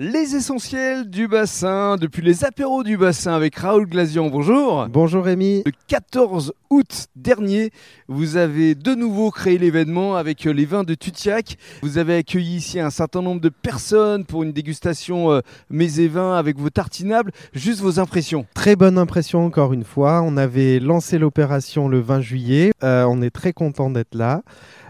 Les essentiels du bassin, depuis les apéros du bassin avec Raoul Glazian. Bonjour. Bonjour Rémi. Le 14 août dernier, vous avez de nouveau créé l'événement avec euh, les vins de Tutiac. Vous avez accueilli ici un certain nombre de personnes pour une dégustation euh, mets et vins avec vos tartinables. Juste vos impressions. Très bonne impression encore une fois. On avait lancé l'opération le 20 juillet. Euh, on est très content d'être là.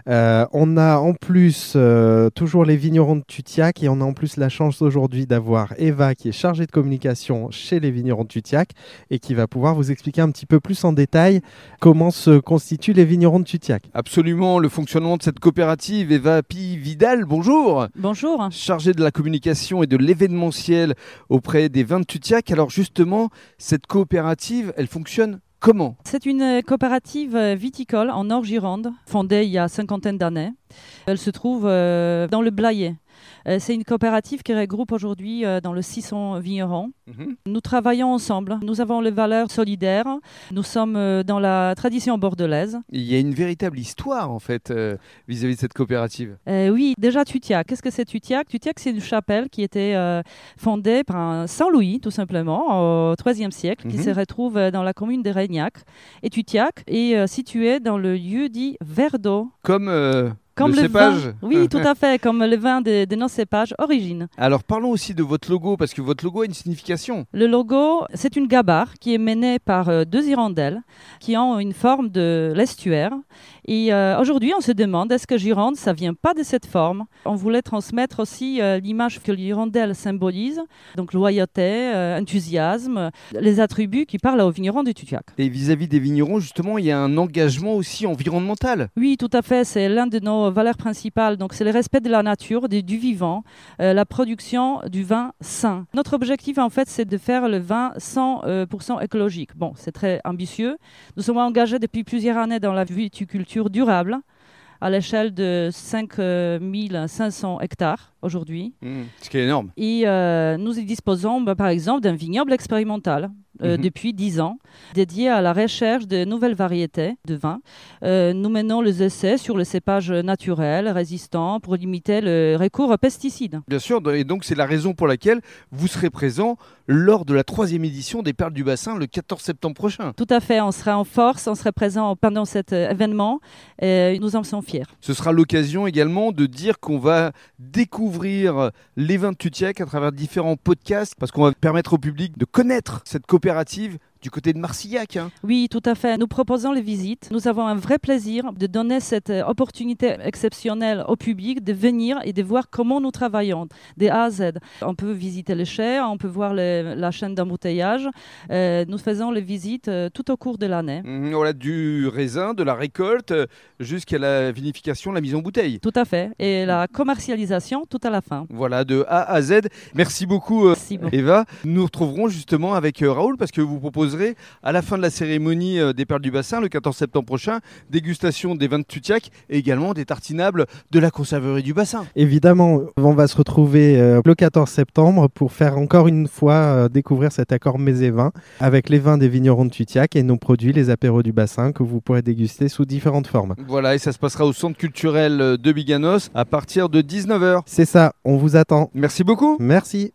Euh, on a en plus euh, toujours les vignerons de Tutiac et on a en plus la chance aujourd'hui d'avoir Eva qui est chargée de communication chez les vignerons de Tutiac et qui va pouvoir vous expliquer un petit peu plus en détail comment se constituent les vignerons de Tutiac. Absolument, le fonctionnement de cette coopérative. Eva Pi Vidal, bonjour. Bonjour. Chargée de la communication et de l'événementiel auprès des vins de Tutiac. Alors justement, cette coopérative, elle fonctionne Comment C'est une euh, coopérative euh, viticole en Nord-Gironde, fondée il y a cinquantaine d'années. Elle se trouve euh, dans le Blayais. Euh, c'est une coopérative qui regroupe aujourd'hui euh, dans le 600 vignerons. Mhm. Nous travaillons ensemble. Nous avons les valeurs solidaires. Nous sommes euh, dans la tradition bordelaise. Il y a une véritable histoire en fait vis-à-vis de cette coopérative. oui, déjà Tutiac. Qu'est-ce que c'est Tutiac? Tutiac, c'est une chapelle qui était fondée par un Saint Louis, tout simplement, au IIIe siècle, qui mhm. se retrouve dans la commune de Régnac. Et Tutiac est situé dans le lieu dit Verdo. Comme comme le, cépage Oui, tout à fait, comme le vin de, de, nos cépages origine. Alors parlons aussi de votre logo, parce que votre logo a une signification. Le logo, c'est une gabarre qui est menée par euh, deux hirondelles qui ont une forme de l'estuaire. Et euh, aujourd'hui, on se demande, est-ce que Gironde, ça vient pas de cette forme? On voulait transmettre aussi euh, l'image que l'hirondelle symbolise, donc loyauté, enthousiasme, les attributs qui parlent aux vignerons du Tutiac. Et vis-à-vis -vis des vignerons, justement, il y a un engagement aussi environnemental. Oui, tout à fait. C'est l'un de nos valeurs principales. Donc, c'est le respect de la nature, du vivant, euh, la production du vin sain. Notre objectif, en fait, c'est de faire le vin 100% euh, écologique. Bon, c'est très ambitieux. Nous sommes engagés depuis plusieurs années dans la viticulture durable à l'échelle de 5500 hectares aujourd'hui. Mmh, ce qui est énorme. Et euh, nous y disposons, bah, par exemple, d'un vignoble expérimental euh, mhm. depuis 10 ans, dédié à la recherche de nouvelles variétés de vin. Euh, nous menons les essais sur le cépage naturel, résistant, pour limiter le recours aux pesticides. Bien sûr, et donc c'est la raison pour laquelle vous serez présent lors de la troisième édition des Perles du Bassin le 14 septembre prochain. Tout à fait, on sera en force, on sera présent pendant cet euh, événement et nous en sommes fiers. Ce sera l'occasion également de dire qu'on va découvrir les vins de Tutiac à travers différents podcasts parce qu'on va permettre au public de connaître cette coopération coopérative du côté de Marcillac. Hein. Oui, tout à fait. Nous proposons les visites. Nous avons un vrai plaisir de donner cette euh, opportunité exceptionnelle au public de venir et de voir comment nous travaillons, de A à Z. On peut visiter les chais, on peut voir la chaîne d'embouteillage. Euh, nous faisons les visites euh, tout au cours de l'année. Mmh, voilà, du raisin, de la récolte, jusqu'à la vinification, la mise en bouteille. Tout à fait. Et la commercialisation tout à la fin. Voilà, de A à Z. Merci beaucoup, Eva. Nous retrouverons justement avec Raoul parce que vous proposez à la fin de la cérémonie euh, des Perles du Bassin, le 14 septembre prochain, dégustation des vins de Tutiac et également des tartinables de la conserverie du Bassin. Évidemment, on va se retrouver euh, le 14 septembre pour faire encore une fois euh, découvrir cet accord mets et vins avec les vins des vignerons de Tutiac et nos produits, les apéros du Bassin, que vous pourrez déguster sous différentes formes. Voilà, et ça se passera au centre culturel de Biganos à partir de 19h. C'est ça, on vous attend. Merci beaucoup. Merci.